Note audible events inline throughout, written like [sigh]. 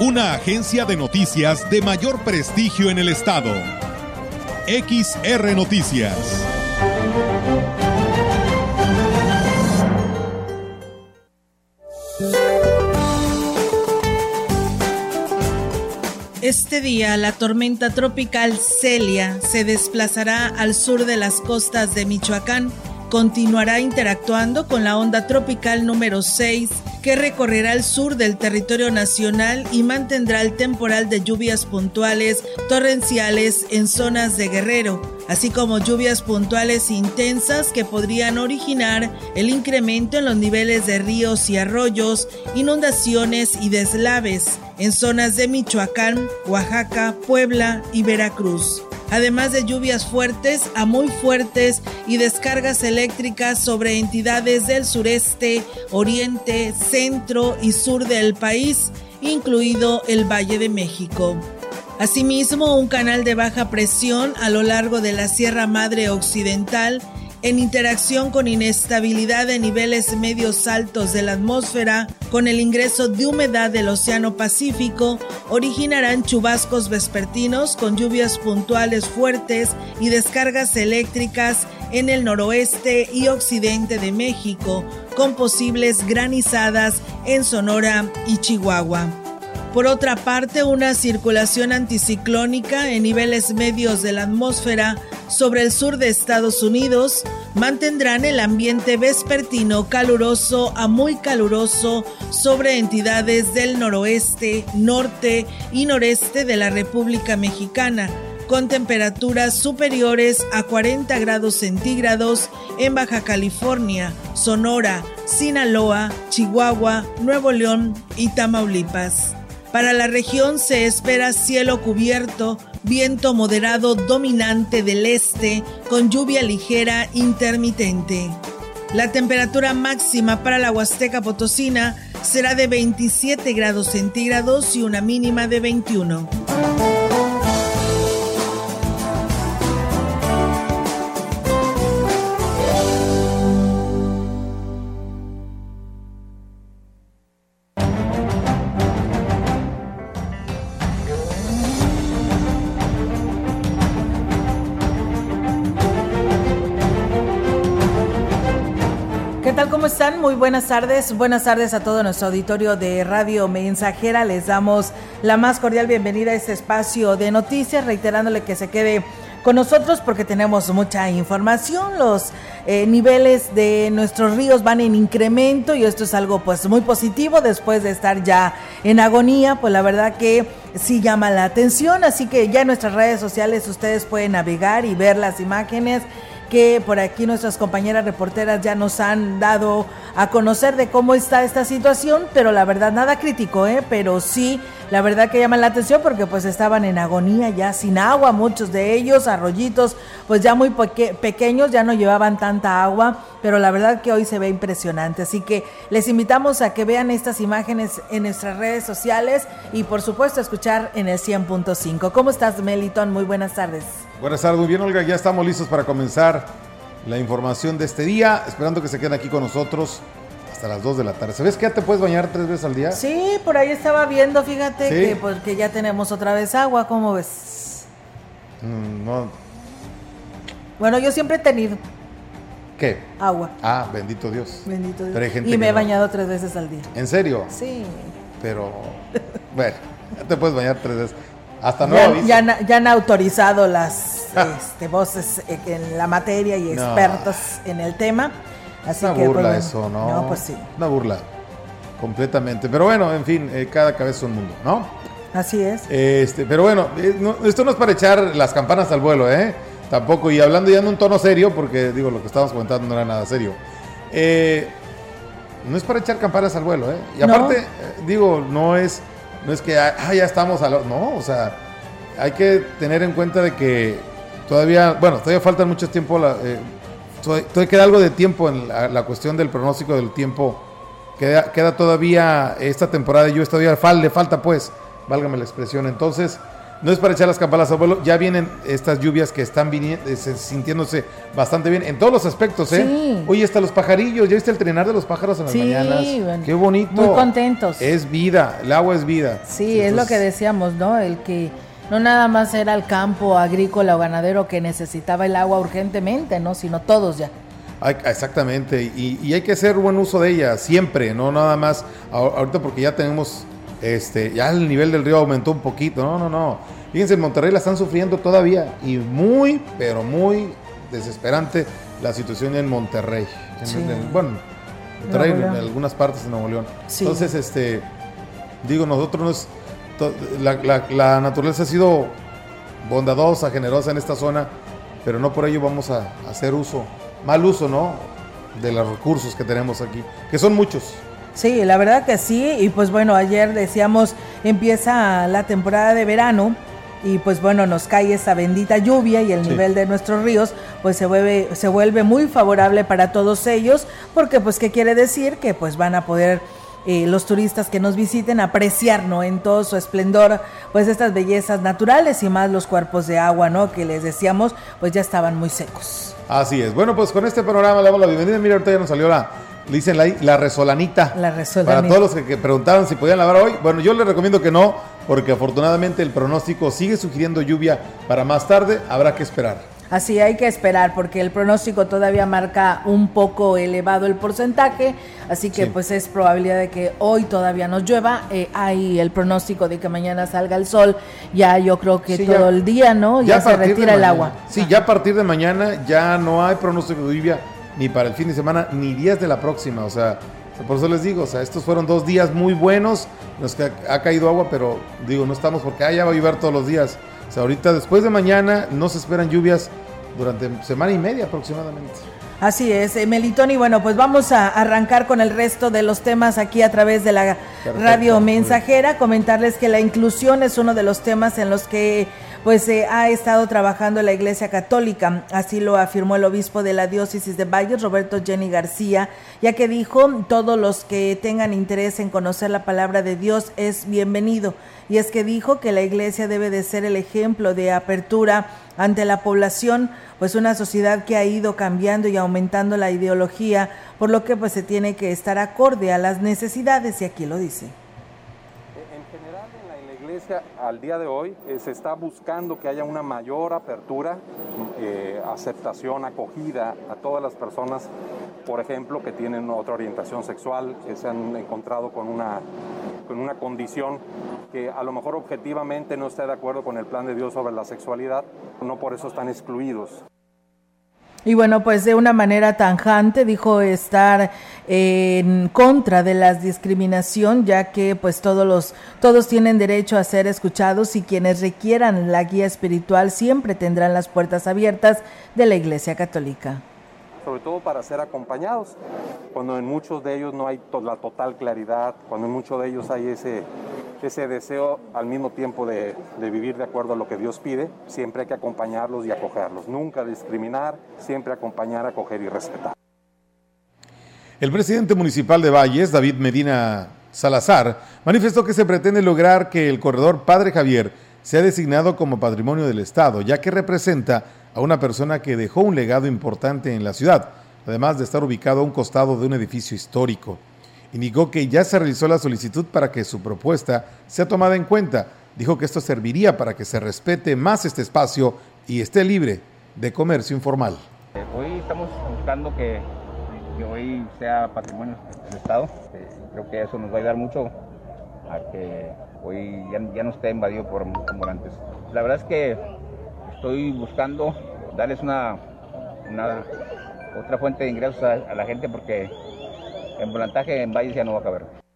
Una agencia de noticias de mayor prestigio en el estado. XR Noticias. Este día la tormenta tropical Celia se desplazará al sur de las costas de Michoacán. Continuará interactuando con la onda tropical número 6 que recorrerá el sur del territorio nacional y mantendrá el temporal de lluvias puntuales torrenciales en zonas de Guerrero así como lluvias puntuales intensas que podrían originar el incremento en los niveles de ríos y arroyos, inundaciones y deslaves en zonas de Michoacán, Oaxaca, Puebla y Veracruz además de lluvias fuertes a muy fuertes y descargas eléctricas sobre entidades del sureste, oriente, centro y sur del país, incluido el Valle de México. Asimismo, un canal de baja presión a lo largo de la Sierra Madre Occidental en interacción con inestabilidad de niveles medios altos de la atmósfera, con el ingreso de humedad del Océano Pacífico, originarán chubascos vespertinos con lluvias puntuales fuertes y descargas eléctricas en el noroeste y occidente de México, con posibles granizadas en Sonora y Chihuahua. Por otra parte, una circulación anticiclónica en niveles medios de la atmósfera sobre el sur de Estados Unidos mantendrán el ambiente vespertino caluroso a muy caluroso sobre entidades del noroeste, norte y noreste de la República Mexicana, con temperaturas superiores a 40 grados centígrados en Baja California, Sonora, Sinaloa, Chihuahua, Nuevo León y Tamaulipas. Para la región se espera cielo cubierto, viento moderado dominante del este con lluvia ligera intermitente. La temperatura máxima para la Huasteca Potosina será de 27 grados centígrados y una mínima de 21. Muy buenas tardes. Buenas tardes a todo nuestro auditorio de Radio Mensajera. Les damos la más cordial bienvenida a este espacio de noticias, reiterándole que se quede con nosotros porque tenemos mucha información. Los eh, niveles de nuestros ríos van en incremento y esto es algo pues muy positivo después de estar ya en agonía, pues la verdad que sí llama la atención, así que ya en nuestras redes sociales ustedes pueden navegar y ver las imágenes que por aquí nuestras compañeras reporteras ya nos han dado a conocer de cómo está esta situación, pero la verdad nada crítico, ¿eh? pero sí, la verdad que llama la atención porque pues estaban en agonía ya sin agua, muchos de ellos, arroyitos pues ya muy pequeños, ya no llevaban tanta agua, pero la verdad que hoy se ve impresionante, así que les invitamos a que vean estas imágenes en nuestras redes sociales y por supuesto escuchar en el 100.5. ¿Cómo estás Meliton? Muy buenas tardes. Buenas tardes, muy bien Olga, ya estamos listos para comenzar la información de este día, esperando que se queden aquí con nosotros hasta las 2 de la tarde. ¿Sabes que ya te puedes bañar tres veces al día? Sí, por ahí estaba viendo, fíjate, que porque ya tenemos otra vez agua, ¿cómo ves? Mm, no. Bueno, yo siempre he tenido. ¿Qué? Agua. Ah, bendito Dios. Bendito Dios. y me he bañado tres veces al día. ¿En serio? Sí. Pero, [laughs] bueno, ya te puedes bañar tres veces. Hasta nuevo ya, ya, han autorizado las este, voces en la materia y expertos en el tema. Así una burla pues, eso, ¿no? No, pues sí. Una burla, completamente. Pero bueno, en fin, eh, cada cabeza es un mundo, ¿no? Así es. Este, pero bueno, eh, esto no es para echar las campanas al vuelo, ¿eh? Tampoco, y hablando ya en un tono serio, porque digo, lo que estábamos comentando no era nada serio. Eh, no es para echar campanas al vuelo, ¿eh? Y aparte, digo, no es no es que, ah, ya estamos a lo... No, o sea, hay que tener en cuenta de que todavía, bueno, todavía falta mucho tiempo, la, todavía queda algo de tiempo en la, cuestión del pronóstico del tiempo. Queda, queda todavía esta temporada lluvias, todavía falta, le falta pues, válgame la expresión. Entonces, no es para echar las campanas abuelo, ya vienen estas lluvias que están viniendo, eh, sintiéndose bastante bien en todos los aspectos, ¿eh? Sí. Oye, hasta los pajarillos, ¿ya viste el trenar de los pájaros en las mañanas? Qué bonito. Muy contentos. Es vida, el agua es vida. Sí, es lo que decíamos, ¿no? El que no nada más era el campo agrícola o ganadero que necesitaba el agua urgentemente, ¿no? Sino todos ya. exactamente, y, y, hay que hacer buen uso de ella siempre, no nada más ahorita porque ya tenemos este, ya el nivel del río aumentó un poquito. No, no, no. Fíjense, en Monterrey la están sufriendo todavía y muy, pero muy desesperante la situación en Monterrey. bueno, Monterrey, en algunas partes de Nuevo León. Entonces, este, digo, nosotros la, la, naturaleza ha sido bondadosa, generosa en esta zona, pero no por ello vamos a hacer uso, mal uso, ¿no? De los recursos que tenemos aquí, que son muchos. Sí, la verdad que sí. Y pues bueno, ayer decíamos, empieza la temporada de verano y pues bueno, nos cae esa bendita lluvia y el nivel de nuestros ríos pues se vuelve, se vuelve muy favorable para todos ellos porque pues qué quiere decir que pues van a poder eh, los turistas que nos visiten apreciar ¿no? en todo su esplendor pues estas bellezas naturales y más los cuerpos de agua ¿no? que les decíamos pues ya estaban muy secos. Así es. Bueno, pues con este panorama le damos la bienvenida. Mira, ahorita ya nos salió la, le dicen la, la resolanita. La resolanita. Para todos los que, preguntaban si podían lavar hoy. Bueno, yo les recomiendo que no, porque afortunadamente el pronóstico sigue sugiriendo lluvia para más tarde. Habrá que esperar. Así hay que esperar porque el pronóstico todavía marca un poco elevado el porcentaje, así que pues es probabilidad de que hoy todavía nos llueva. Eh, hay el pronóstico de que mañana salga el sol, ya yo creo que todo el día, ¿no? Ya, se retira el agua. Sí, ya a partir de mañana ya no hay pronóstico de lluvia ni para el fin de semana, ni días de la próxima. O sea, por eso les digo, o sea, estos fueron dos días muy buenos, los que ha, caído agua, pero digo, no estamos porque ya va a llover todos los días. O sea, ahorita después de mañana no se esperan lluvias durante semana y media aproximadamente. Así es, eh, Melitoni. Bueno, pues vamos a arrancar con el resto de los temas aquí a través de la radio mensajera. Comentarles que la inclusión es uno de los temas en los que pues se ha estado trabajando la Iglesia Católica. Así lo afirmó el obispo de la diócesis de Valles, Roberto Jenny García, ya que dijo, todos los que tengan interés en conocer la palabra de Dios es bienvenido. Y es que dijo que la Iglesia debe de ser el ejemplo de apertura ante la población, pues una sociedad que ha ido cambiando y aumentando la ideología, por lo que pues se tiene que estar acorde a las necesidades y aquí lo dice al día de hoy eh, se está buscando que haya una mayor apertura, eh, aceptación, acogida a todas las personas, por ejemplo, que tienen otra orientación sexual, que se han encontrado con una, con una condición que a lo mejor objetivamente no está de acuerdo con el plan de Dios sobre la sexualidad, no por eso están excluidos. Y bueno, pues de una manera tanjante dijo estar en contra de la discriminación, ya que pues todos los todos tienen derecho a ser escuchados y quienes requieran la guía espiritual siempre tendrán las puertas abiertas de la Iglesia Católica sobre todo para ser acompañados, cuando en muchos de ellos no hay la total claridad, cuando en muchos de ellos hay ese, ese deseo al mismo tiempo de, de, vivir de acuerdo a lo que Dios pide, siempre hay que acompañarlos y acogerlos, nunca discriminar, siempre acompañar, acoger y respetar. El presidente municipal de Valles, David Medina Salazar, manifestó que se pretende lograr que el corredor Padre Javier sea designado como patrimonio del Estado, ya que representa a una persona que dejó un legado importante en la ciudad, además de estar ubicado a un costado de un edificio histórico. Indicó que ya se realizó la solicitud para que su propuesta sea tomada en cuenta. Dijo que esto serviría para que se respete más este espacio y esté libre de comercio informal. Hoy estamos buscando que, hoy sea patrimonio del Estado. Eh, creo que eso nos va a ayudar mucho a que hoy ya, no esté invadido por ambulantes. La verdad es que estoy buscando darles una, otra fuente de ingresos a, la gente porque en volantaje en Valles ya no va a caber.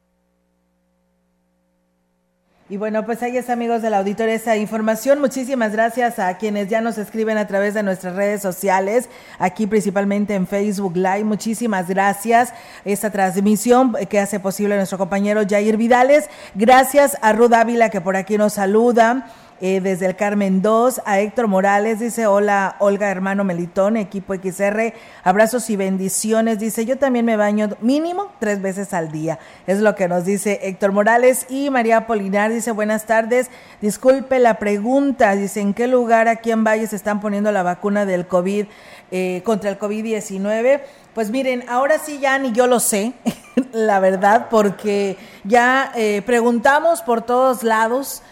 Y bueno, pues ahí es amigos del auditorio esa información. Muchísimas gracias a quienes ya nos escriben a través de nuestras redes sociales, aquí principalmente en Facebook Live. Muchísimas gracias. Esta transmisión que hace posible nuestro compañero Jair Vidales. Gracias a Ruth Ávila que por aquí nos saluda. Eh, desde el Carmen 2, a Héctor Morales, dice, hola Olga hermano Melitón, equipo XR, abrazos y bendiciones, dice, yo también me baño mínimo tres veces al día, es lo que nos dice Héctor Morales. Y María Polinar dice, buenas tardes, disculpe la pregunta, dice, ¿en qué lugar aquí en Valle se están poniendo la vacuna del COVID eh, contra el COVID-19? Pues miren, ahora sí ya ni yo lo sé, [laughs] la verdad, porque ya eh, preguntamos por todos lados,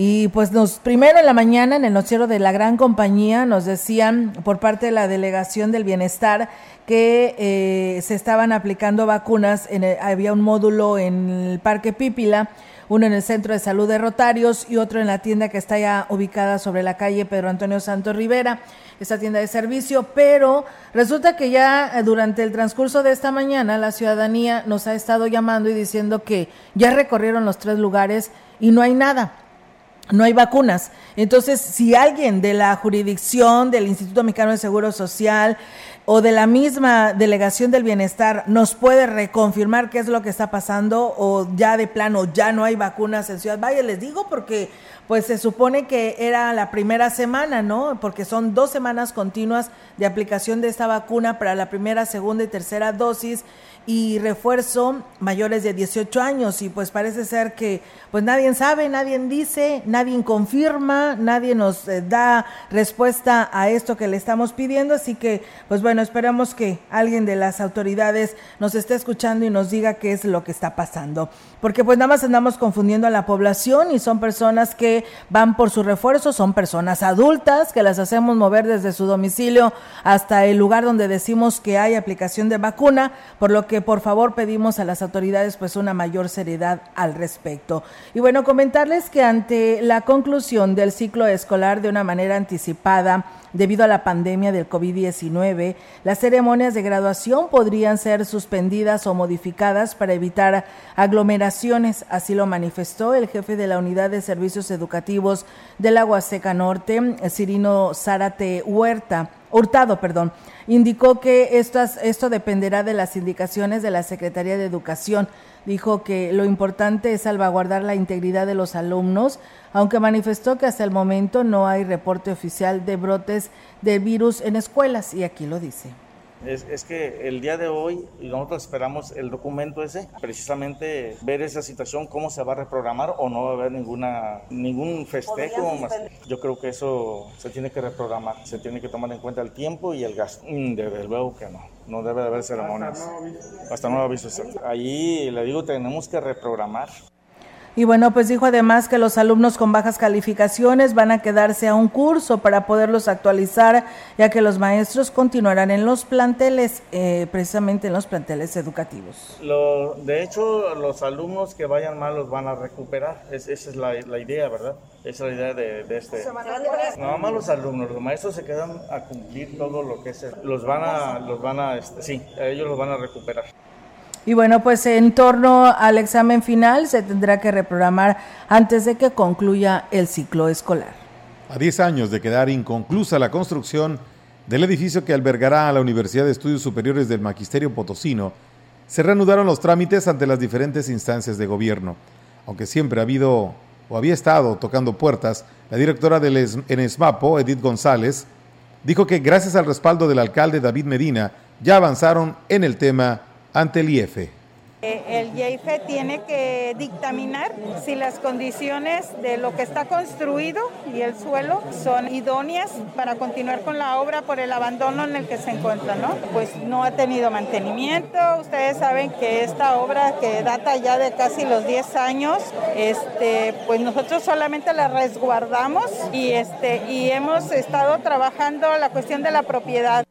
y pues nos, primero en la mañana en el noticiero de la gran compañía nos decían por parte de la delegación del bienestar que eh, se estaban aplicando vacunas, en había un módulo en el Parque Pípila, uno en el Centro de Salud de Rotarios y otro en la tienda que está ya ubicada sobre la calle Pedro Antonio Santos Rivera, esta tienda de servicio, pero resulta que ya durante el transcurso de esta mañana la ciudadanía nos ha estado llamando y diciendo que ya recorrieron los tres lugares y no hay nada no hay vacunas. Entonces, si alguien de la jurisdicción del Instituto Mexicano de Seguro Social o de la misma Delegación del Bienestar nos puede reconfirmar qué es lo que está pasando o ya de plano ya no hay vacunas en Ciudad Valle, les digo porque pues se supone que era la primera semana, ¿no? Porque son dos semanas continuas de aplicación de esta vacuna para la primera, segunda y tercera dosis y refuerzo mayores de 18 años. Y pues parece ser que pues nadie sabe, nadie dice, nadie confirma, nadie nos eh, da respuesta a esto que le estamos pidiendo, así que pues bueno, esperamos que alguien de las autoridades nos esté escuchando y nos diga qué es lo que está pasando, porque pues nada más andamos confundiendo a la población y son personas que van por su refuerzo, son personas adultas que las hacemos mover desde su domicilio hasta el lugar donde decimos que hay aplicación de vacuna, por lo que por favor pedimos a las autoridades pues una mayor seriedad al respecto. Y bueno, comentarles que ante la conclusión del ciclo escolar de una manera anticipada, debido a la pandemia del COVID-19, las ceremonias de graduación podrían ser suspendidas o modificadas para evitar aglomeraciones. Así lo manifestó el jefe de la Unidad de Servicios Educativos del Agua Seca Norte, Cirino Zárate Huerta. Hurtado, perdón, indicó que esto dependerá de las indicaciones de la Secretaría de Educación. Dijo que lo importante es salvaguardar la integridad de los alumnos, aunque manifestó que hasta el momento no hay reporte oficial de brotes de virus en escuelas, y aquí lo dice. Es, que el día de hoy nosotros esperamos el documento ese, precisamente ver esa situación, cómo se va a reprogramar o no va a haber ninguna, ningún festejo. Más. Yo creo que eso se tiene que reprogramar, se tiene que tomar en cuenta el tiempo y el gasto. Mm, desde luego que no, no debe de haber ceremonias. Hasta nuevo aviso. Ahí le digo, tenemos que reprogramar. Y bueno, pues dijo además que los alumnos con bajas calificaciones van a quedarse a un curso para poderlos actualizar, ya que los maestros continuarán en los planteles, eh, precisamente en los planteles educativos. Lo, de hecho, los alumnos que vayan mal los van a recuperar. esa es la, idea, ¿verdad? Esa es la idea de, este. No más los alumnos, los maestros se quedan a cumplir todo lo que es. Los van a, los van a, este, sí, ellos los van a recuperar. Y bueno, pues en torno al examen final se tendrá que reprogramar antes de que concluya el ciclo escolar. A 10 años de quedar inconclusa la construcción del edificio que albergará a la Universidad de Estudios Superiores del Magisterio Potosino, se reanudaron los trámites ante las diferentes instancias de gobierno. Aunque siempre ha habido o había estado tocando puertas, la directora del ENESMAPO, Edith González, dijo que gracias al respaldo del alcalde David Medina ya avanzaron en el tema ante el IEFE. Eh, el IEFE tiene que dictaminar si las condiciones de lo que está construido y el suelo son idóneas para continuar con la obra por el abandono en el que se encuentra, ¿no? Pues no ha tenido mantenimiento. Ustedes saben que esta obra que data ya de casi los 10 años, este, pues nosotros solamente la resguardamos y, este, y hemos estado trabajando la cuestión de la propiedad.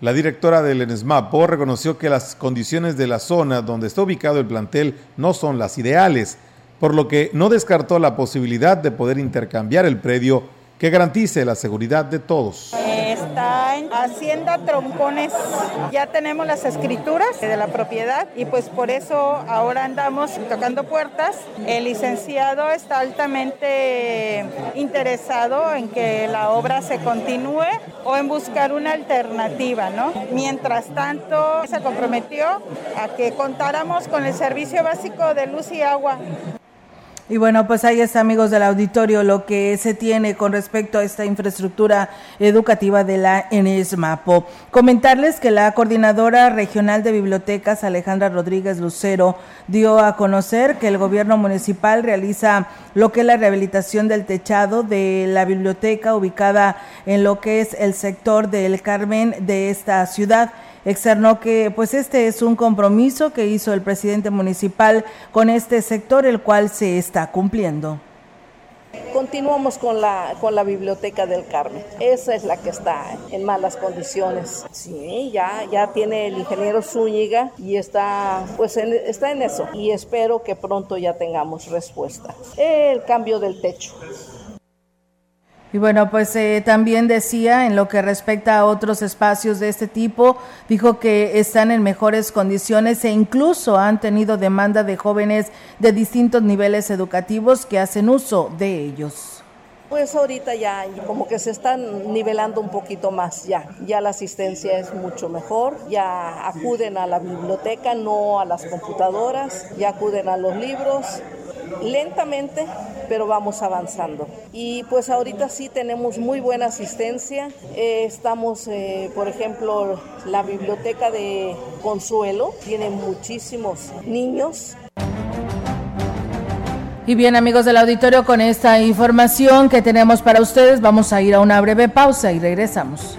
La directora del ENSMAPO reconoció que las condiciones de la zona donde está ubicado el plantel no son las ideales, por lo que no descartó la posibilidad de poder intercambiar el predio que garantice la seguridad de todos. Está en Hacienda Troncones. Ya tenemos las escrituras de la propiedad y pues por eso ahora andamos tocando puertas. El licenciado está altamente interesado en que la obra se continúe o en buscar una alternativa, ¿no? Mientras tanto, se comprometió a que contáramos con el servicio básico de luz y agua Y bueno, pues ahí está, amigos del auditorio, lo que se tiene con respecto a esta infraestructura educativa de la ENESMAPO. Comentarles que la coordinadora regional de bibliotecas, Alejandra Rodríguez Lucero, dio a conocer que el gobierno municipal realiza lo que es la rehabilitación del techado de la biblioteca ubicada en lo que es el sector del Carmen de esta ciudad externó que pues este es un compromiso que hizo el presidente municipal con este sector, el cual se está cumpliendo. Continuamos con la, con la Biblioteca del Carmen. Esa es la que está en malas condiciones. Sí, ya, ya tiene el ingeniero Zúñiga y está, pues está en eso. Y espero que pronto ya tengamos respuesta. El cambio del techo. Y bueno, pues eh, también decía en lo que respecta a otros espacios de este tipo, dijo que están en mejores condiciones e incluso han tenido demanda de jóvenes de distintos niveles educativos que hacen uso de ellos. Pues ahorita ya como que se están nivelando un poquito más ya, ya la asistencia es mucho mejor, ya acuden a la biblioteca, no a las computadoras, ya acuden a los libros, lentamente, pero vamos avanzando. Y pues ahorita sí tenemos muy buena asistencia. Eh, estamos, eh, por ejemplo, la biblioteca de Consuelo tiene muchísimos niños. Y bien amigos del auditorio, con esta información que tenemos para ustedes, vamos a ir a una breve pausa y regresamos.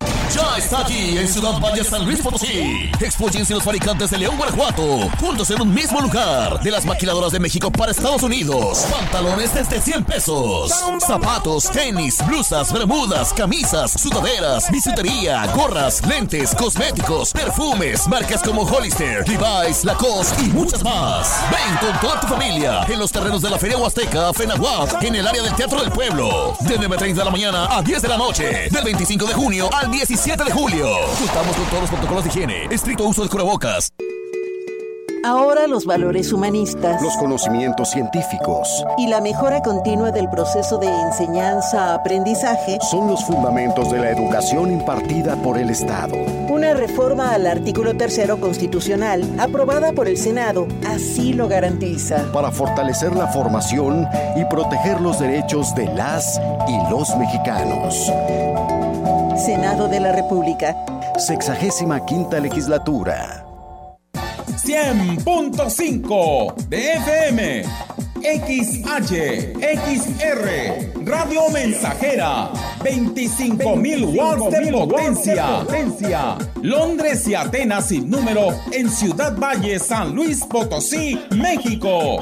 Ya está aquí en Ciudad Valle San Luis Potosí. Expóyense los fabricantes de León, Guanajuato, juntos en un mismo lugar. De las maquiladoras de México para Estados Unidos. Pantalones desde 100 pesos. Zapatos, tenis, blusas, bermudas, camisas, sudaderas, bisutería, gorras, lentes, cosméticos, perfumes, marcas como Hollister, Levi's, Lacoste y muchas más. Ven con toda tu familia en los terrenos de la Feria Huasteca, Fenahuac, en el área del Teatro del Pueblo. De 9.30 de la mañana a 10 de la noche. Del 25 de junio al 17 7 de julio. Contamos con todos los protocolos de higiene, estricto uso de cubrebocas. Ahora los valores humanistas, los conocimientos científicos y la mejora continua del proceso de enseñanza-aprendizaje son los fundamentos de la educación impartida por el Estado. Una reforma al artículo tercero constitucional aprobada por el Senado así lo garantiza. Para fortalecer la formación y proteger los derechos de las y los mexicanos. Senado de la República. Sexagésima quinta legislatura. 100.5 de FM. XH, XR, Radio Mensajera, 25.000 watts de potencia. Londres y Atenas sin número en Ciudad Valle, San Luis Potosí, México.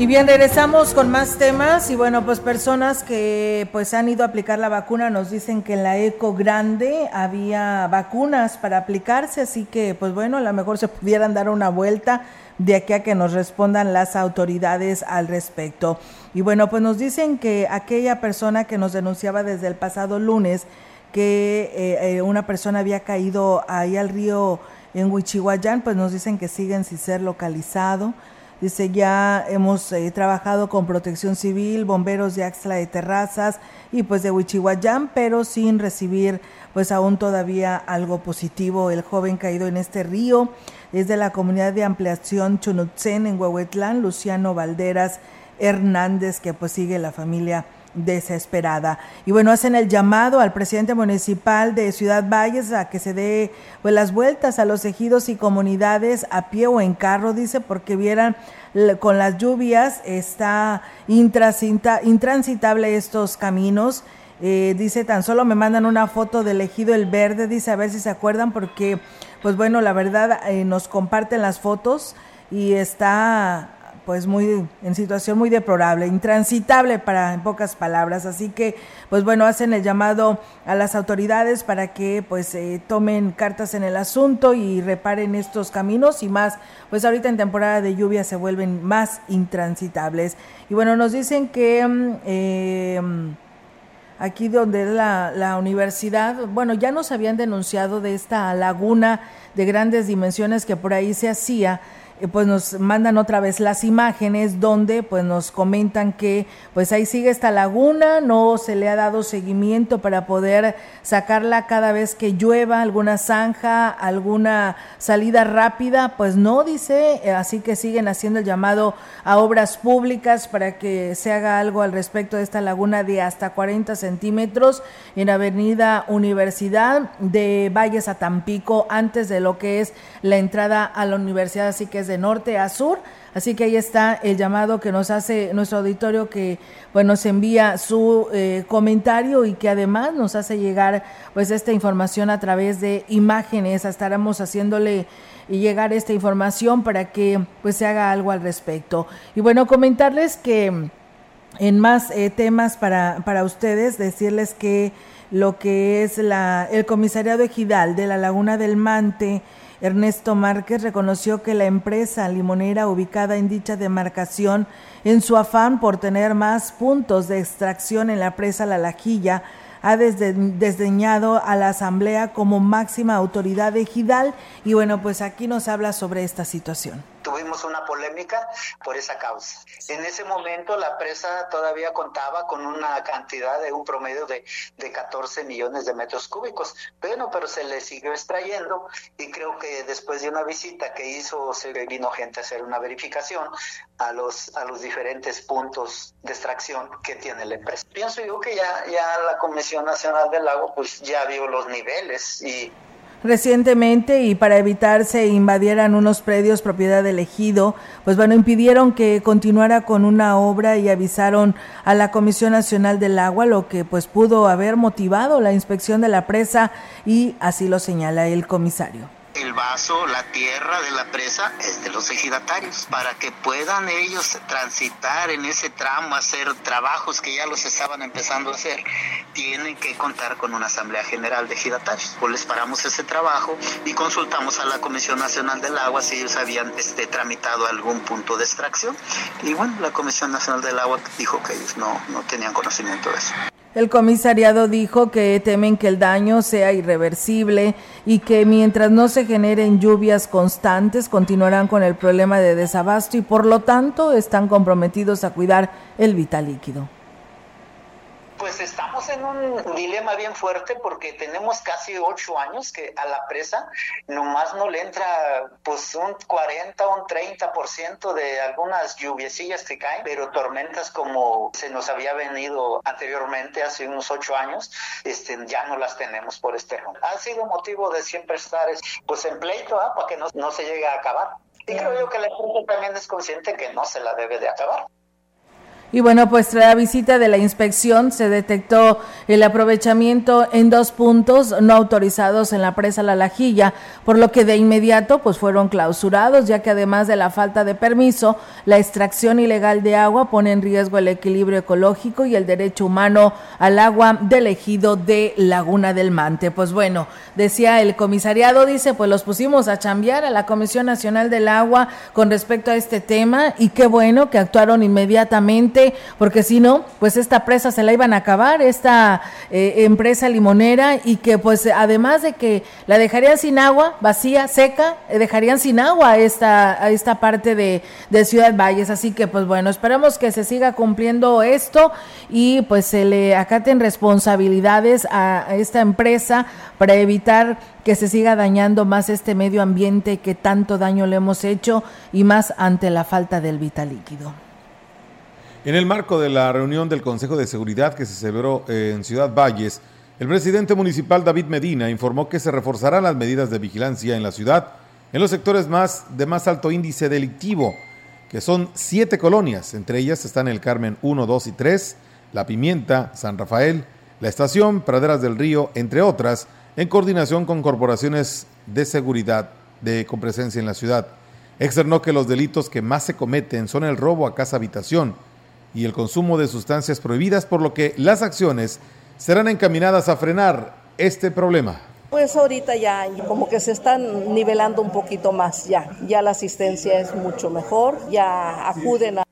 Y bien, regresamos con más temas y bueno, pues personas que pues han ido a aplicar la vacuna nos dicen que en la Eco Grande había vacunas para aplicarse, así que pues bueno, a lo mejor se pudieran dar una vuelta de aquí a que nos respondan las autoridades al respecto. Y bueno, pues nos dicen que aquella persona que nos denunciaba desde el pasado lunes que eh, eh, una persona había caído ahí al río en Huichihuayán, pues nos dicen que siguen sin ser localizado. Dice, ya hemos eh, trabajado con protección civil, bomberos de Axla de Terrazas y pues de Huichihuayán, pero sin recibir pues aún todavía algo positivo. El joven caído en este río es de la comunidad de ampliación Chunutzen en Huehuetlán, Luciano Valderas Hernández, que pues sigue la familia desesperada. Y bueno, hacen el llamado al presidente municipal de Ciudad Valles a que se dé pues, las vueltas a los ejidos y comunidades a pie o en carro, dice, porque vieran con las lluvias está intransitable estos caminos. Eh, dice, tan solo me mandan una foto del ejido El Verde, dice, a ver si se acuerdan, porque, pues bueno, la verdad, eh, nos comparten las fotos y está pues muy en situación muy deplorable, intransitable para en pocas palabras, así que pues bueno, hacen el llamado a las autoridades para que pues eh, tomen cartas en el asunto y reparen estos caminos y más, pues ahorita en temporada de lluvia se vuelven más intransitables. Y bueno, nos dicen que mm, eh, aquí donde la, la universidad, bueno, ya nos habían denunciado de esta laguna de grandes dimensiones que por ahí se hacía, pues nos mandan otra vez las imágenes donde pues nos comentan que pues ahí sigue esta laguna, no se le ha dado seguimiento para poder sacarla cada vez que llueva, alguna zanja, alguna salida rápida, pues no dice, eh, así que siguen haciendo el llamado a obras públicas para que se haga algo al respecto de esta laguna de hasta 40 centímetros en Avenida Universidad de Valles a Tampico, antes de lo que es la entrada a la universidad, así que es de norte a sur. Así que ahí está el llamado que nos hace nuestro auditorio que pues, nos envía su eh, comentario y que además nos hace llegar pues esta información a través de imágenes. Estaremos haciéndole llegar esta información para que pues se haga algo al respecto. Y bueno, comentarles que en más eh, temas para, para ustedes, decirles que lo que es la, el comisariado ejidal de la Laguna del Mante, Ernesto Márquez reconoció que la empresa limonera ubicada en dicha demarcación, en su afán por tener más puntos de extracción en la presa La Lajilla, ha desdeñado a la Asamblea como máxima autoridad ejidal. Y bueno, pues aquí nos habla sobre esta situación tuvimos una polémica por esa causa. En ese momento la presa todavía contaba con una cantidad de un promedio de, de 14 millones de metros cúbicos. Bueno, pero se le siguió extrayendo y creo que después de una visita que hizo, se vino gente a hacer una verificación a los, a los diferentes puntos de extracción que tiene la empresa. Pienso yo que ya, ya la Comisión Nacional del Lago pues ya vio los niveles y recientemente y para evitar se invadieran unos predios propiedad del ejido, pues bueno, impidieron que continuara con una obra y avisaron a la Comisión Nacional del Agua, lo que pues pudo haber motivado la inspección de la presa y así lo señala el comisario el vaso, la tierra de la presa es de los ejidatarios, para que puedan ellos transitar en ese tramo, hacer trabajos que ya los estaban empezando a hacer, tienen que contar con una asamblea general de ejidatarios. Pues les paramos ese trabajo y consultamos a la Comisión Nacional del Agua si ellos habían este, tramitado algún punto de extracción. Y bueno, la Comisión Nacional del Agua dijo que ellos no, no tenían conocimiento de eso. El comisariado dijo que temen que el daño sea irreversible y que mientras no se generen lluvias constantes continuarán con el problema de desabasto y por lo tanto están comprometidos a cuidar el vital líquido pues estamos en un dilema bien fuerte porque tenemos casi ocho años que a la presa nomás no le entra pues un 40 o un 30% de algunas lluviecillas que caen, pero tormentas como se nos había venido anteriormente hace unos ocho años, este, ya no las tenemos por este rumbo. Ha sido motivo de siempre estar pues en pleito ¿ah? para que no, no se llegue a acabar. Y creo yo que la gente también es consciente que no se la debe de acabar. Y bueno, pues tras la visita de la inspección se detectó el aprovechamiento en dos puntos no autorizados en la presa La Lajilla, por lo que de inmediato pues fueron clausurados, ya que además de la falta de permiso, la extracción ilegal de agua pone en riesgo el equilibrio ecológico y el derecho humano al agua del ejido de Laguna del Mante. Pues bueno, decía el comisariado, dice, pues los pusimos a chambear a la Comisión Nacional del Agua con respecto a este tema y qué bueno que actuaron inmediatamente porque si no, pues esta presa se la iban a acabar, esta eh, empresa limonera, y que pues además de que la dejarían sin agua, vacía, seca, eh, dejarían sin agua a esta, a esta parte de, Ciudad Valles. Así que pues bueno, esperamos que se siga cumpliendo esto y pues se le acaten responsabilidades a esta empresa para evitar que se siga dañando más este medio ambiente que tanto daño le hemos hecho y más ante la falta del vital líquido. En el marco de la reunión del Consejo de Seguridad que se celebró en Ciudad Valles, el presidente municipal David Medina informó que se reforzarán las medidas de vigilancia en la ciudad en los sectores más de más alto índice delictivo, que son siete colonias, entre ellas están el Carmen 1, 2 y 3, La Pimienta, San Rafael, La Estación, Praderas del Río, entre otras, en coordinación con corporaciones de seguridad de con presencia en la ciudad. Externó que los delitos que más se cometen son el robo a casa habitación, y el consumo de sustancias prohibidas, por lo que las acciones serán encaminadas a frenar este problema. Pues ahorita ya como que se están nivelando un poquito más ya, ya la asistencia es mucho mejor, ya acuden a...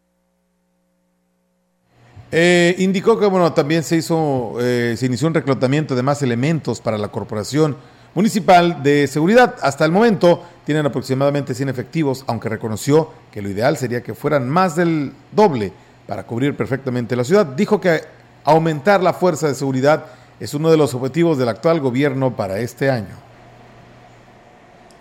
Eh, indicó que bueno también se hizo, eh, se inició un reclutamiento de más elementos para la corporación municipal de seguridad. Hasta el momento tienen aproximadamente 100 efectivos, aunque reconoció que lo ideal sería que fueran más del doble para cubrir perfectamente la ciudad. Dijo que aumentar la fuerza de seguridad es uno de los objetivos del actual gobierno para este año.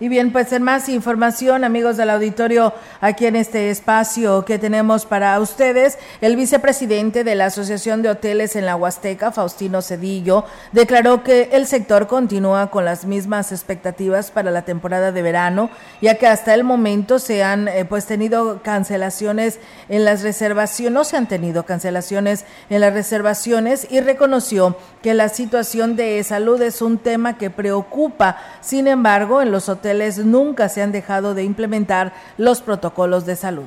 Y bien, pues en más información, amigos del auditorio, aquí en este espacio que tenemos para ustedes, el vicepresidente de la Asociación de Hoteles en la Huasteca, Faustino Cedillo, declaró que el sector continúa con las mismas expectativas para la temporada de verano, ya que hasta el momento se han eh, pues tenido cancelaciones en las reservaciones, no se han tenido cancelaciones en las reservaciones y reconoció que la situación de salud es un tema que preocupa. Sin embargo, en los hoteles nunca se han dejado de implementar los protocolos de salud.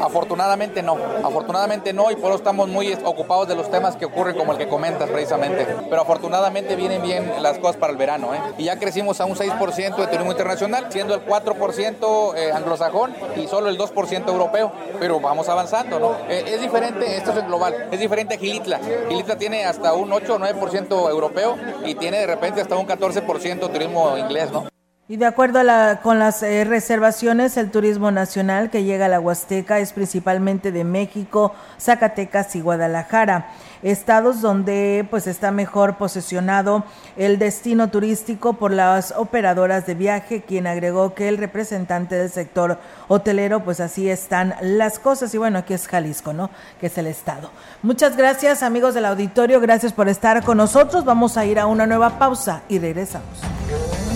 Afortunadamente no, afortunadamente no y por eso estamos muy ocupados de los temas que ocurren como el que comentas precisamente. Pero afortunadamente vienen bien las cosas para el verano. ¿eh? Y ya crecimos a un 6% de turismo internacional, siendo el 4% eh, anglosajón y solo el 2% europeo. Pero vamos avanzando, ¿no? Eh, es diferente, esto es global, es diferente a Gilitla. Gilitla tiene hasta un 8 o 9% europeo y tiene de repente hasta un 14% turismo inglés, ¿no? Y de acuerdo con las eh, reservaciones, el turismo nacional que llega a la Huasteca es principalmente de México, Zacatecas y Guadalajara, estados donde pues está mejor posesionado el destino turístico por las operadoras de viaje, quien agregó que el representante del sector hotelero, pues así están las cosas. Y bueno, aquí es Jalisco, ¿no? Que es el estado. Muchas gracias amigos del auditorio, gracias por estar con nosotros. Vamos a ir a una nueva pausa y regresamos.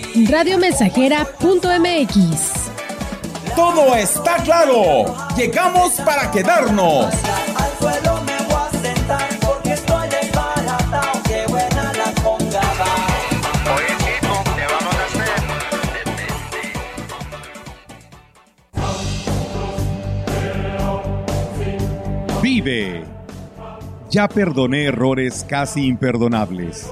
radiomensajera.mx. Todo está claro. Llegamos para quedarnos. Vive. Ya perdoné errores casi imperdonables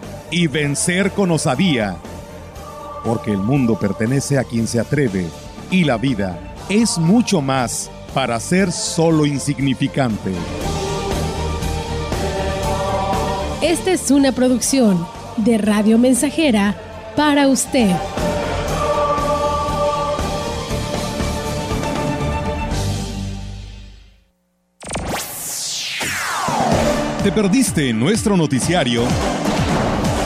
y vencer con osadía, porque el mundo pertenece a quien se atreve y la vida es mucho más para ser solo insignificante. Esta es una producción de Radio Mensajera para usted. ¿Te perdiste nuestro noticiario?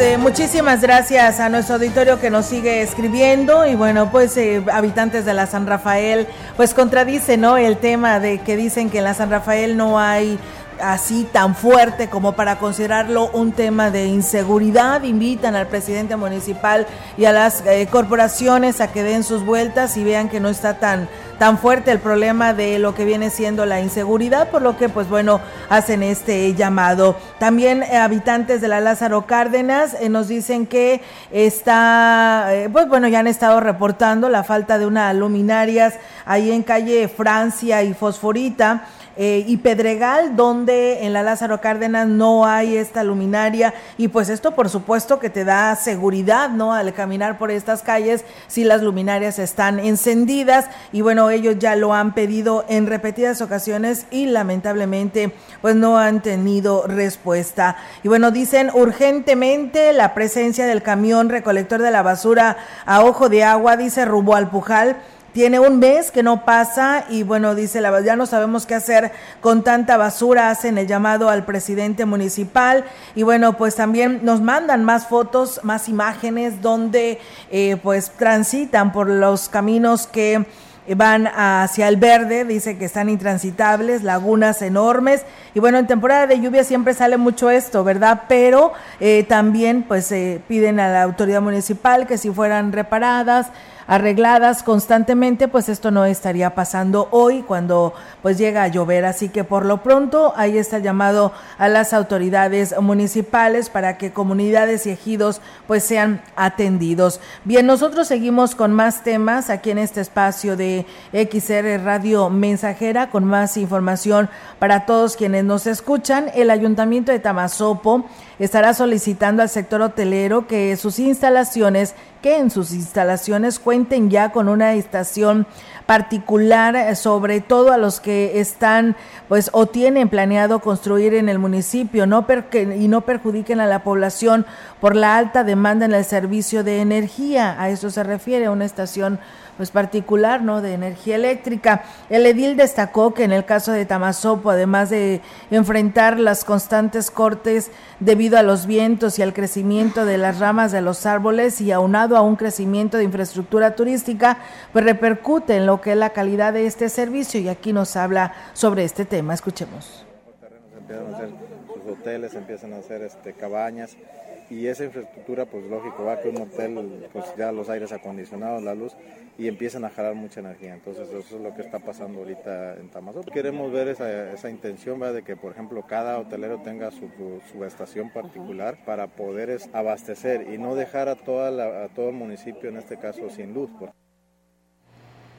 Eh, muchísimas gracias a nuestro auditorio que nos sigue escribiendo y bueno, pues eh, habitantes de la San Rafael, pues contradice, ¿no? El tema de que dicen que en la San Rafael no hay así tan fuerte como para considerarlo un tema de inseguridad. Invitan al presidente municipal y a las eh, corporaciones a que den sus vueltas y vean que no está tan tan fuerte el problema de lo que viene siendo la inseguridad, por lo que pues bueno, hacen este llamado. También eh, habitantes de la Lázaro Cárdenas eh, nos dicen que está, eh, pues bueno, ya han estado reportando la falta de una luminarias ahí en calle Francia y Fosforita. Eh, y Pedregal, donde en la Lázaro Cárdenas no hay esta luminaria y pues esto por supuesto que te da seguridad, ¿no? Al caminar por estas calles si las luminarias están encendidas y bueno, ellos ya lo han pedido en repetidas ocasiones y lamentablemente pues no han tenido respuesta. Y bueno, dicen urgentemente la presencia del camión recolector de la basura a ojo de agua, dice Rubo Alpujal tiene un mes que no pasa y bueno, dice la ya no sabemos qué hacer con tanta basura, hacen el llamado al presidente municipal y bueno, pues también nos mandan más fotos, más imágenes donde eh, pues transitan por los caminos que van hacia el verde, dice que están intransitables, lagunas enormes y bueno, en temporada de lluvia siempre sale mucho esto, ¿verdad? Pero eh, también pues eh, piden a la autoridad municipal que si fueran reparadas, arregladas constantemente, pues esto no estaría pasando hoy cuando pues llega a llover. Así que por lo pronto ahí está llamado a las autoridades municipales para que comunidades y ejidos pues sean atendidos. Bien, nosotros seguimos con más temas aquí en este espacio de XR Radio Mensajera con más información para todos quienes nos escuchan. El Ayuntamiento de Tamazopo estará solicitando al sector hotelero que sus instalaciones, que en sus instalaciones cuenten ya con una estación particular, eh, sobre todo a los que están, pues, o tienen planeado construir en el municipio, no y no perjudiquen a la población por la alta demanda en el servicio de energía. A eso se refiere una estación pues particular, ¿no? De energía eléctrica. El edil destacó que en el caso de Tamazopo, además de enfrentar las constantes cortes debido a los vientos y al crecimiento de las ramas de los árboles y aunado a un crecimiento de infraestructura turística, pues repercute en lo que es la calidad de este servicio y aquí nos habla sobre este tema. Escuchemos. Empiezan a hacer sus hoteles, empiezan a hacer este, cabañas y esa infraestructura, pues lógico, va que un hotel, pues ya los aires acondicionados, la luz, y empiezan a jalar mucha energía. Entonces eso es lo que está pasando ahorita en Tamazopo. Queremos ver esa, esa intención de que, por ejemplo, cada hotelero tenga su, su estación particular para poder abastecer y no dejar a, toda a todo el municipio, en este caso, sin luz.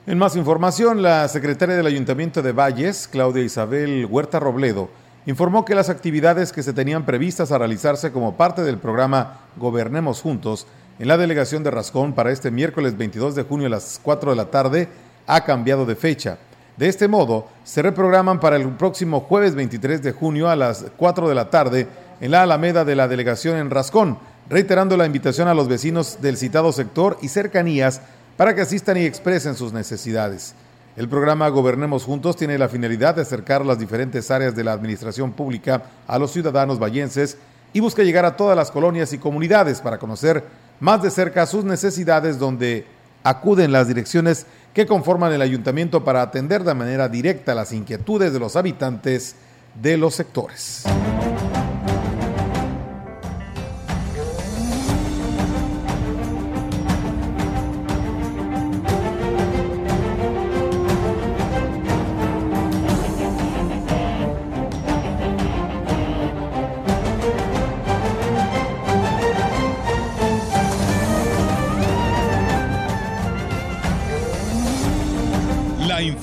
En más información, la secretaria del Ayuntamiento de Valles, Claudia Isabel Huerta Robledo, informó que las actividades que se tenían previstas a realizarse como parte del programa Gobernemos Juntos en la delegación de Rascón para este miércoles 22 de junio a las 4 de la tarde ha cambiado de fecha. De este modo, se reprograman para el próximo jueves 23 de junio a las 4 de la tarde en la Alameda de la delegación en Rascón, reiterando la invitación a los vecinos del citado sector y cercanías para que asistan y expresen sus necesidades. El programa Gobernemos Juntos tiene la finalidad de acercar las diferentes áreas de la administración pública a los ciudadanos vallenses y busca llegar a todas las colonias y comunidades para conocer más de cerca sus necesidades donde acuden las direcciones que conforman el ayuntamiento para atender de manera directa las inquietudes de los habitantes de los sectores.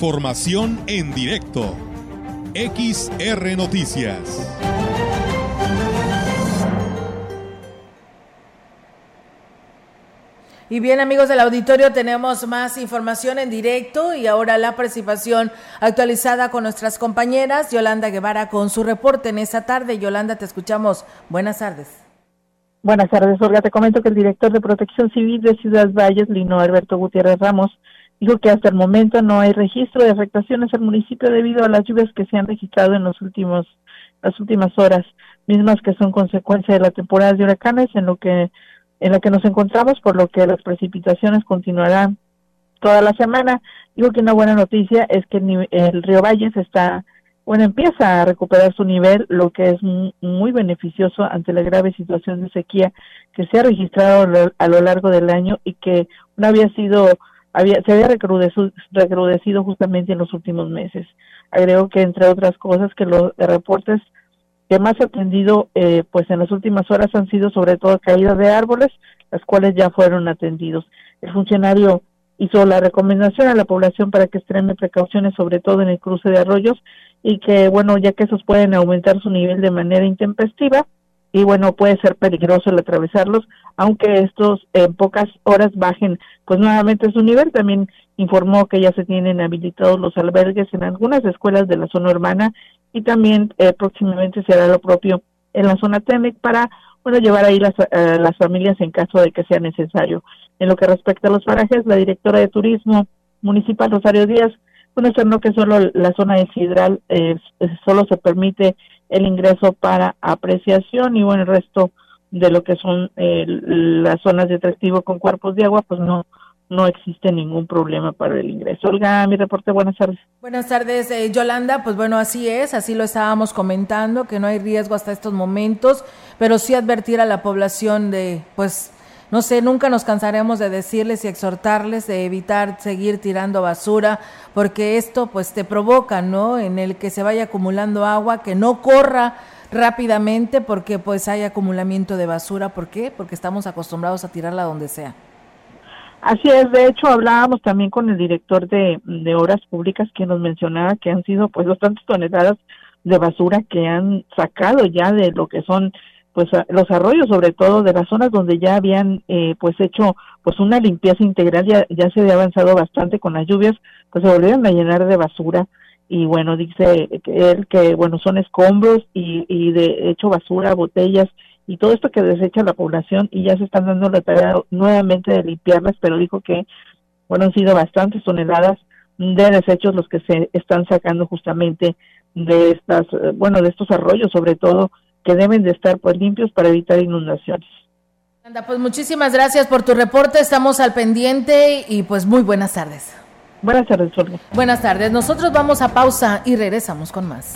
Información en directo. XR Noticias. Y bien amigos del auditorio, tenemos más información en directo y ahora la participación actualizada con nuestras compañeras. Yolanda Guevara con su reporte en esta tarde. Yolanda, te escuchamos. Buenas tardes. Buenas tardes, Olga. Te comento que el director de Protección Civil de Ciudad Valles, Lino Alberto Gutiérrez Ramos, Dijo que hasta el momento no hay registro de afectaciones al municipio debido a las lluvias que se han registrado en los últimos las últimas horas, mismas que son consecuencia de la temporada de huracanes en lo que en la que nos encontramos, por lo que las precipitaciones continuarán toda la semana. Digo que una buena noticia es que el, río Valles está bueno, empieza a recuperar su nivel, lo que es muy, beneficioso ante la grave situación de sequía que se ha registrado a lo largo del año y que no había sido había, se había recrudecido, justamente en los últimos meses. Agrego que, entre otras cosas, que los reportes que más ha atendido eh, pues en las últimas horas han sido sobre todo caídas de árboles, las cuales ya fueron atendidos. El funcionario hizo la recomendación a la población para que extreme precauciones, sobre todo en el cruce de arroyos, y que, bueno, ya que esos pueden aumentar su nivel de manera intempestiva, y bueno, puede ser peligroso el atravesarlos, aunque estos en pocas horas bajen pues nuevamente su nivel. También informó que ya se tienen habilitados los albergues en algunas escuelas de la zona urbana y también eh, próximamente se hará lo propio en la zona TEMEC para bueno llevar ahí las, eh, las familias en caso de que sea necesario. En lo que respecta a los parajes, la directora de Turismo Municipal Rosario Díaz bueno, no que solo la zona de Sidral eh, solo se permite el ingreso para apreciación y bueno, el resto de lo que son eh, las zonas de atractivo con cuerpos de agua, pues no no existe ningún problema para el ingreso. Olga, mi reporte, buenas tardes. Buenas tardes, eh, Yolanda. Pues bueno, así es, así lo estábamos comentando, que no hay riesgo hasta estos momentos, pero sí advertir a la población de, pues, no sé, nunca nos cansaremos de decirles y exhortarles de evitar seguir tirando basura, porque esto pues te provoca, ¿no? En el que se vaya acumulando agua, que no corra rápidamente porque pues hay acumulamiento de basura. ¿Por qué? Porque estamos acostumbrados a tirarla donde sea. Así es, de hecho hablábamos también con el director de, de Obras Públicas que nos mencionaba que han sido pues bastantes toneladas de basura que han sacado ya de lo que son pues los arroyos sobre todo de las zonas donde ya habían eh, pues hecho pues una limpieza integral ya, ya se había avanzado bastante con las lluvias pues se volvieron a llenar de basura. Y bueno dice él que bueno son escombros y, y de hecho basura botellas y todo esto que desecha la población y ya se están dando la tarea nuevamente de limpiarlas pero dijo que bueno han sido bastantes toneladas de desechos los que se están sacando justamente de estas bueno de estos arroyos sobre todo que deben de estar pues limpios para evitar inundaciones. Anda, pues muchísimas gracias por tu reporte, estamos al pendiente y pues muy buenas tardes. Buenas tardes, Olga. Buenas tardes, nosotros vamos a pausa y regresamos con más.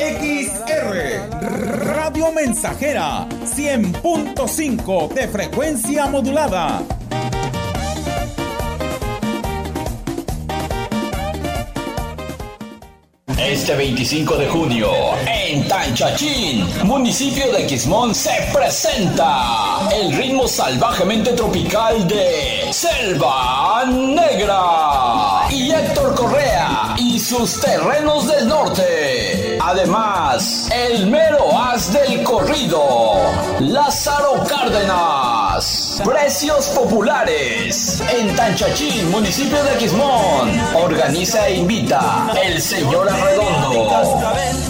XR Radio Mensajera 100.5 de frecuencia modulada. Este 25 de junio, en Tanchachín, municipio de Quismón, se presenta el ritmo salvajemente tropical de Selva Negra y Héctor Correa y sus terrenos del norte. Además, el mero as del corrido, Lázaro Cárdenas. Precios populares en Tanchachín, municipio de Quismón. Organiza e invita el señor Arredondo.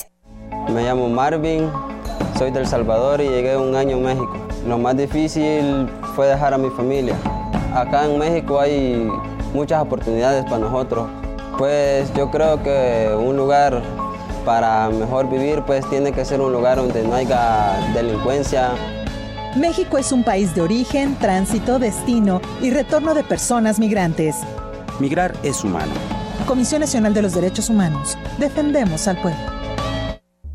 Me llamo Marvin, soy del Salvador y llegué un año a México. Lo más difícil fue dejar a mi familia. Acá en México hay muchas oportunidades para nosotros. Pues yo creo que un lugar para mejor vivir pues tiene que ser un lugar donde no haya delincuencia. México es un país de origen, tránsito, destino y retorno de personas migrantes. Migrar es humano. Comisión Nacional de los Derechos Humanos. Defendemos al pueblo.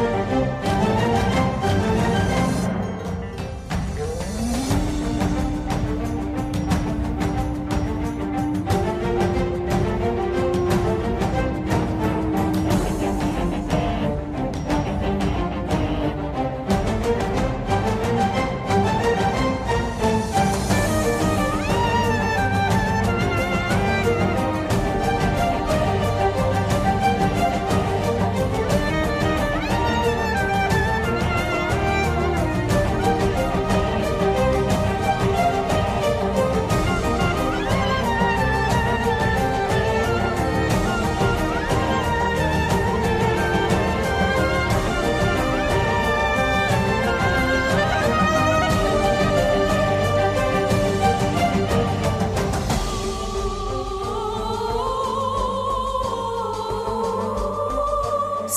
Música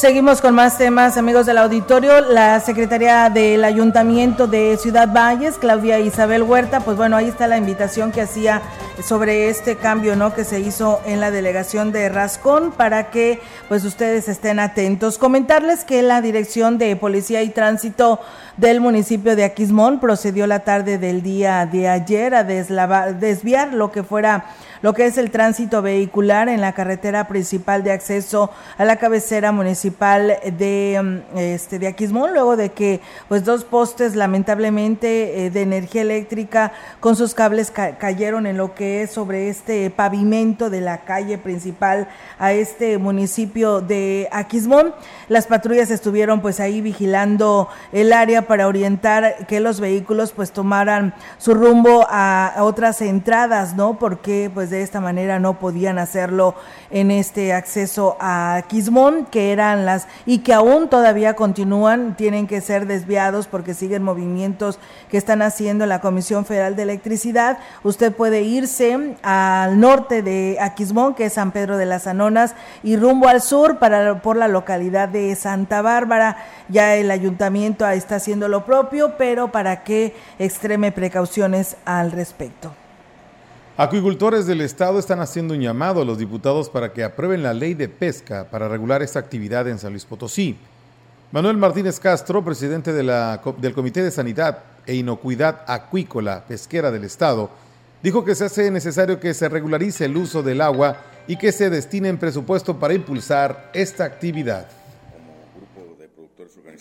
Seguimos con más temas, amigos del auditorio. La secretaria del Ayuntamiento de Ciudad Valles, Claudia Isabel Huerta, pues bueno, ahí está la invitación que hacía sobre este cambio, ¿no? Que se hizo en la delegación de Rascón para que, pues, ustedes estén atentos. Comentarles que la Dirección de Policía y Tránsito del municipio de Aquismón procedió la tarde del día de ayer a desviar lo que fuera lo que es el tránsito vehicular en la carretera principal de acceso a la cabecera municipal de, mm, este, de Aquismón, luego de que pues dos postes lamentablemente eh, de energía eléctrica con sus cables cayeron en lo que es sobre este pavimento de la calle principal a este municipio de Aquismón. Las patrullas estuvieron pues ahí vigilando el área para orientar que los vehículos pues tomaran su rumbo a, a otras entradas, ¿no? Porque pues de esta manera no podían hacerlo en este acceso a Quismón, que eran las y que aún todavía continúan, tienen que ser desviados porque siguen movimientos que están haciendo la Comisión Federal de Electricidad. Usted puede irse al norte de Aquismón, que es San Pedro de las Anonas, y rumbo al sur para por la localidad de Santa Bárbara. Ya el ayuntamiento está haciendo lo propio, pero para que extreme precauciones al respecto. Acuicultores del Estado están haciendo un llamado a los diputados para que aprueben la ley de pesca para regular esta actividad en San Luis Potosí. Manuel Martínez Castro, presidente del Comité de Sanidad e Inocuidad Acuícola Pesquera del Estado, dijo que se hace necesario que se regularice el uso del agua y que se destine en presupuesto para impulsar esta actividad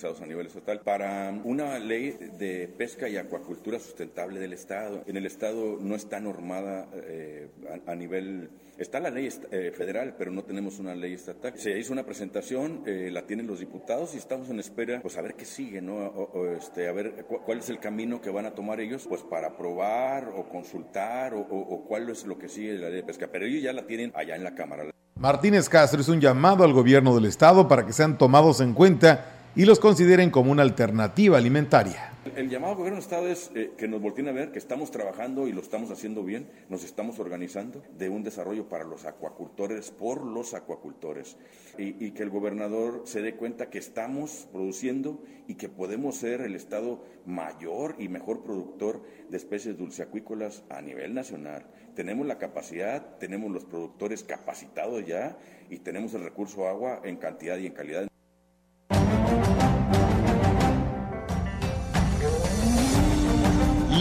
a nivel estatal para una ley de pesca y acuacultura sustentable del Estado. En el Estado no está normada eh, a, nivel Está la ley eh, federal, pero no tenemos una ley estatal. Se hizo una presentación, eh, la tienen los diputados y estamos en espera, pues a ver qué sigue, ¿no? este, a ver cuál es el camino que van a tomar ellos, pues para aprobar o consultar o, cuál es lo que sigue la ley de pesca. Pero ellos ya la tienen allá en la Cámara. Martínez Castro es un llamado al gobierno del Estado para que sean tomados en cuenta y los consideren como una alternativa alimentaria. El llamado gobierno del Estado es eh, que nos volteen a ver que estamos trabajando y lo estamos haciendo bien, nos estamos organizando de un desarrollo para los acuacultores, por los acuacultores, y, y, que el gobernador se dé cuenta que estamos produciendo y que podemos ser el Estado mayor y mejor productor de especies dulceacuícolas a nivel nacional. Tenemos la capacidad, tenemos los productores capacitados ya y tenemos el recurso agua en cantidad y en calidad.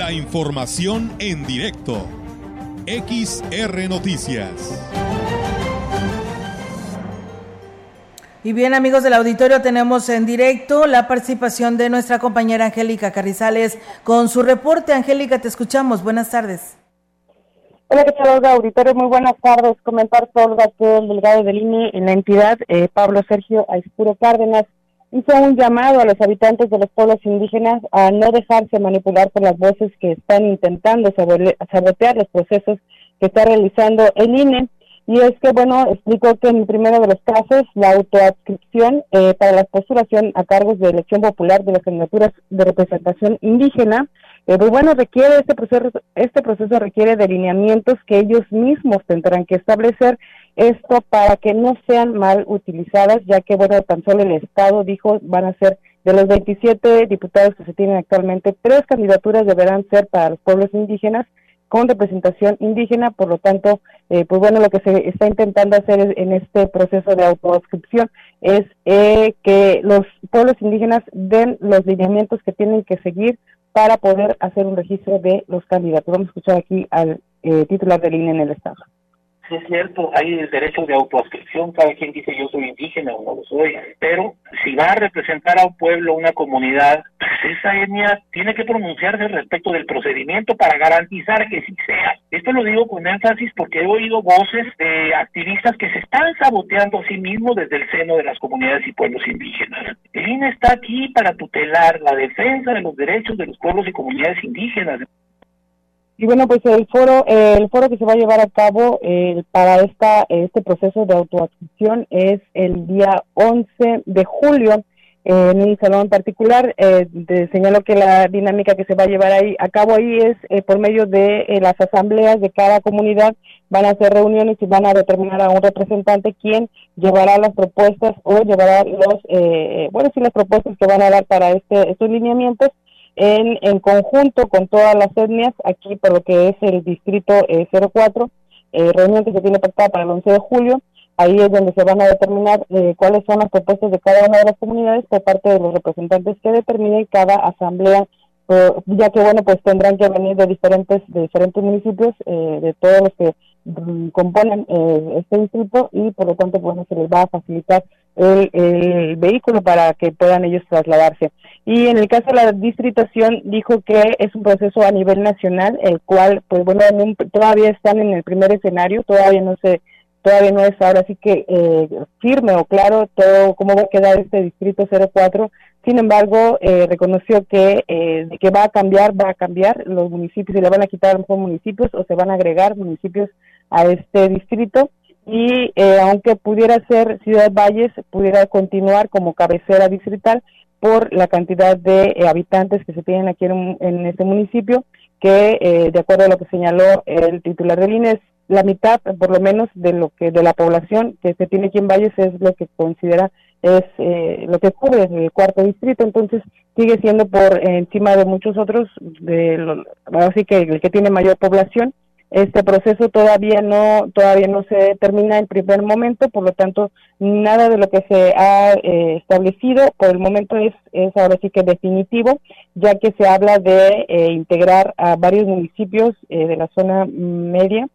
La información en directo. XR Noticias. Y bien amigos del auditorio, tenemos en directo la participación de nuestra compañera Angélica Carrizales con su reporte. Angélica, te escuchamos. Buenas tardes. Hola, ¿qué tal, Auditorio? Muy buenas tardes. Comentar, Olga, que el delegado del INE en la entidad, eh, Pablo Sergio Aispuro Cárdenas, hizo un llamado a los habitantes de los pueblos indígenas a no dejarse manipular por las voces que están intentando sabotear los procesos que está realizando el INE. Y es que, bueno, explico que en el primero de los casos, la autoadscripción eh, para la postulación a cargos de elección popular de las candidaturas de representación indígena, eh, pues bueno, requiere este proceso, este proceso requiere de lineamientos que ellos mismos tendrán que establecer. Esto para que no sean mal utilizadas, ya que, bueno, tan solo el Estado dijo van a ser de los 27 diputados que se tienen actualmente, tres candidaturas deberán ser para los pueblos indígenas con representación indígena, por lo tanto, eh, pues bueno, lo que se está intentando hacer en este proceso de autoscripción es eh, que los pueblos indígenas den los lineamientos que tienen que seguir para poder hacer un registro de los candidatos. Vamos a escuchar aquí al eh, titular del INE en el Estado es cierto, hay el derecho de autoascripción, cada quien dice yo soy indígena o no lo soy, pero si va a representar a un pueblo, una comunidad, pues esa etnia tiene que pronunciarse respecto del procedimiento para garantizar que sí sea. Esto lo digo con énfasis porque he oído voces de activistas que se están saboteando a sí mismos desde el seno de las comunidades y pueblos indígenas. El INE está aquí para tutelar la defensa de los derechos de los pueblos y comunidades indígenas. Y bueno, pues el foro, el foro que se va a llevar a cabo eh, para esta este proceso de autoadscripción es el día 11 de julio en un salón particular. Eh, señaló que la dinámica que se va a llevar ahí a cabo ahí es eh, por medio de eh, las asambleas de cada comunidad. Van a hacer reuniones y van a determinar a un representante quien llevará las propuestas o llevará los, eh, bueno, sí, las propuestas que van a dar para este, estos lineamientos en, en conjunto con todas las etnias, aquí por lo que es el distrito 04, reunión que se tiene pactada para el 11 de julio Ahí es donde se van a determinar eh, cuáles son las propuestas de cada una de las comunidades por parte de los representantes que determinen cada asamblea, ya que bueno, pues tendrán que venir de diferentes de diferentes municipios, eh, de todos los que mm, componen eh, este distrito y por lo tanto bueno se les va a facilitar el, el, vehículo para que puedan ellos trasladarse. Y en el caso de la distritación dijo que es un proceso a nivel nacional, el cual pues bueno todavía están en el primer escenario, todavía no se todavía no es ahora sí que eh, firme o claro todo cómo va a quedar este distrito 04. Sin embargo, eh, reconoció que eh, que va a cambiar, va a cambiar los municipios, se le van a quitar a lo municipios o se van a agregar municipios a este distrito. Y aunque pudiera ser Ciudad Valles, pudiera continuar como cabecera distrital por la cantidad de habitantes que se tienen aquí en, en este municipio, que de acuerdo a lo que señaló el titular del INES, la mitad, por lo menos, de lo que de la población que se tiene aquí en Valles es lo que considera es eh, lo que cubre el cuarto distrito, entonces sigue siendo por encima de muchos otros, de así que el que tiene mayor población. Este proceso todavía no todavía no se termina en primer momento, por lo tanto nada de lo que se ha eh, establecido por el momento es, es ahora sí que definitivo, ya que se habla de eh, integrar a varios municipios de la zona media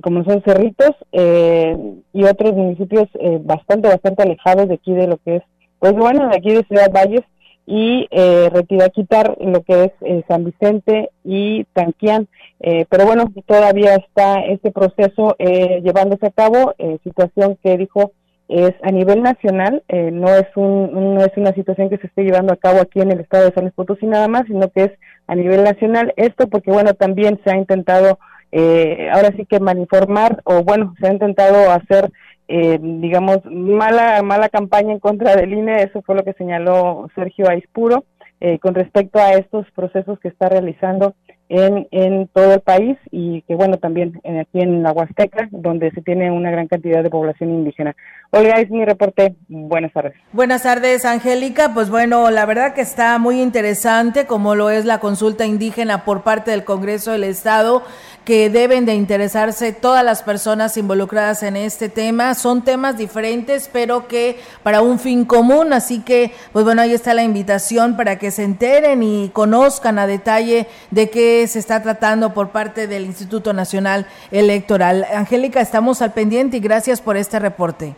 como son Cerritos eh, y otros municipios eh, bastante, bastante alejados de aquí de lo que es, pues bueno, de aquí de Ciudad Valles y eh, retirar, quitar lo que es eh, San Vicente y Tanquián. pero bueno, todavía está este proceso llevándose a cabo, situación que dijo es a nivel nacional, no es un, no es una situación que se esté llevando a cabo aquí en el estado de San Luis Potosí nada más, sino que es a nivel nacional. Esto porque bueno, también se ha intentado eh, ahora sí que malinformar o bueno, se ha intentado hacer, eh, digamos, mala, mala campaña en contra del INE, eso fue lo que señaló Sergio Aispuro, eh, con respecto a estos procesos que está realizando en, en todo el país y que bueno también aquí en la Huasteca donde se tiene una gran cantidad de población indígena. Olga, es mi reporte. Buenas tardes. Buenas tardes, Angélica. Pues bueno, la verdad que está muy interesante como lo es la consulta indígena por parte del Congreso del Estado que deben de interesarse todas las personas involucradas en este tema. Son temas diferentes, pero que para un fin común. Así que, pues bueno, ahí está la invitación para que se enteren y conozcan a detalle de qué se está tratando por parte del Instituto Nacional Electoral. Angélica, estamos al pendiente y gracias por este reporte.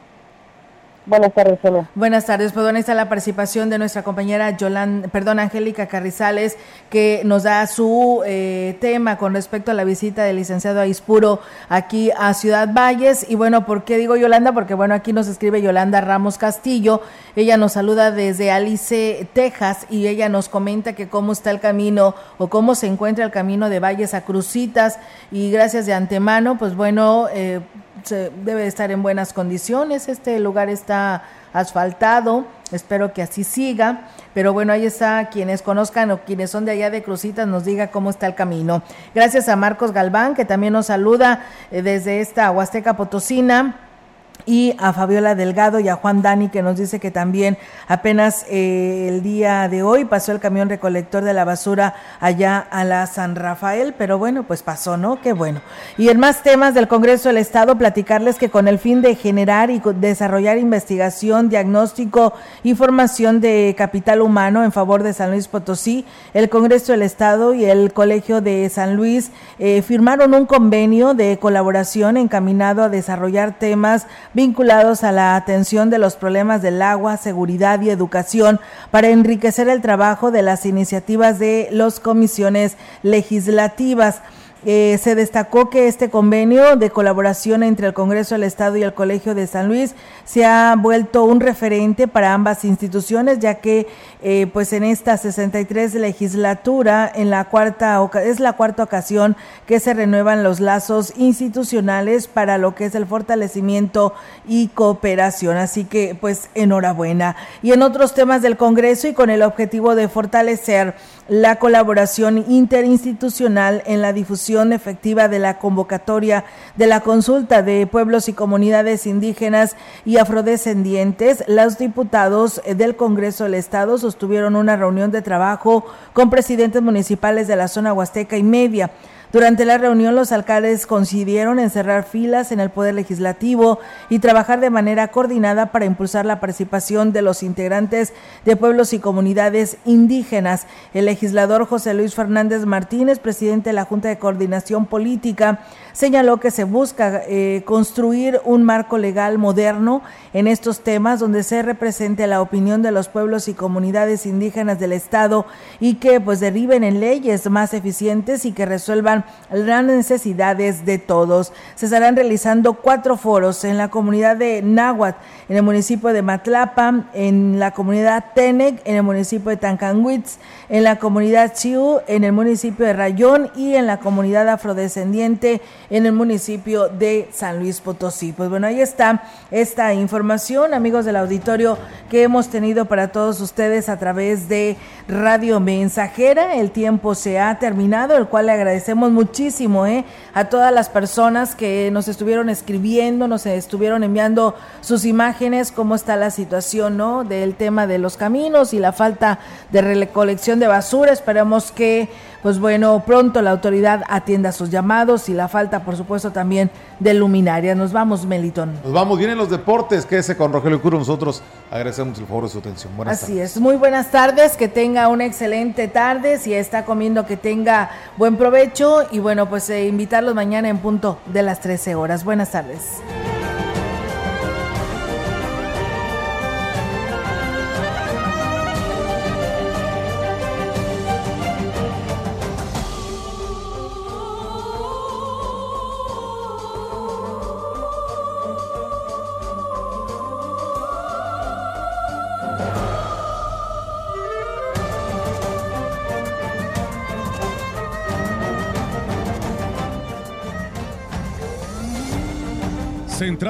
Buenas tardes, Sonia. Buenas tardes, pues bueno, está la participación de nuestra compañera Yolanda, perdón, Angélica Carrizales, que nos da su eh, tema con respecto a la visita del licenciado Aispuro aquí a Ciudad Valles. Y bueno, ¿por qué digo Yolanda? Porque bueno, aquí nos escribe Yolanda Ramos Castillo. Ella nos saluda desde Alice, Texas, y ella nos comenta que cómo está el camino o cómo se encuentra el camino de Valles a Crucitas. Y gracias de antemano, pues bueno, eh, se debe estar en buenas condiciones. Este lugar está asfaltado, espero que así siga. Pero bueno, ahí está, quienes conozcan o quienes son de allá de Crucitas nos diga cómo está el camino. Gracias a Marcos Galván, que también nos saluda eh, desde esta Huasteca Potosina y a Fabiola Delgado y a Juan Dani que nos dice que también apenas eh, el día de hoy pasó el camión recolector de la basura allá a la San Rafael, pero bueno, pues pasó, ¿no? Qué bueno. Y en más temas del Congreso del Estado, platicarles que con el fin de generar y desarrollar investigación, diagnóstico y formación de capital humano en favor de San Luis Potosí, el Congreso del Estado y el Colegio de San Luis eh, firmaron un convenio de colaboración encaminado a desarrollar temas vinculados a la atención de los problemas del agua, seguridad y educación para enriquecer el trabajo de las iniciativas de las comisiones legislativas. Eh, se destacó que este convenio de colaboración entre el Congreso del Estado y el Colegio de San Luis se ha vuelto un referente para ambas instituciones, ya que eh, pues en esta 63 legislatura, en la cuarta es la cuarta ocasión que se renuevan los lazos institucionales para lo que es el fortalecimiento y cooperación. Así que pues enhorabuena. Y en otros temas del Congreso y con el objetivo de fortalecer la colaboración interinstitucional en la difusión efectiva de la convocatoria de la consulta de pueblos y comunidades indígenas y afrodescendientes, los diputados del Congreso del Estado sostuvieron una reunión de trabajo con presidentes municipales de la zona huasteca y media durante la reunión, los alcaldes coincidieron en cerrar filas en el Poder Legislativo y trabajar de manera coordinada para impulsar la participación de los integrantes de pueblos y comunidades indígenas. El legislador José Luis Fernández Martínez, presidente de la Junta de Coordinación Política, señaló que se busca eh, construir un marco legal moderno en estos temas donde se represente la opinión de los pueblos y comunidades indígenas del Estado y que pues deriven en leyes más eficientes y que resuelvan las necesidades de todos. Se estarán realizando cuatro foros en la comunidad de Náhuatl, en el municipio de Matlapa, en la comunidad Tenec, en el municipio de Tancanwitz, en la comunidad Chiu, en el municipio de Rayón y en la comunidad afrodescendiente en el municipio de San Luis Potosí. Pues bueno, ahí está esta información, amigos del auditorio, que hemos tenido para todos ustedes a través de Radio Mensajera. El tiempo se ha terminado, el cual le agradecemos muchísimo ¿eh? a todas las personas que nos estuvieron escribiendo, nos estuvieron enviando sus imágenes, cómo está la situación ¿no? del tema de los caminos y la falta de recolección de basura. Esperemos que pues bueno, pronto la autoridad atienda sus llamados y la falta, por supuesto, también de luminaria. Nos vamos, Melitón. Nos vamos bien en los deportes, quédese con Rogelio Curo. Nosotros agradecemos el favor de su atención. Buenas Así es, muy buenas tardes, que tenga una excelente tarde. Si está comiendo, que tenga buen provecho. Y bueno, pues eh, invitarlos mañana en punto de las 13 horas. Buenas tardes.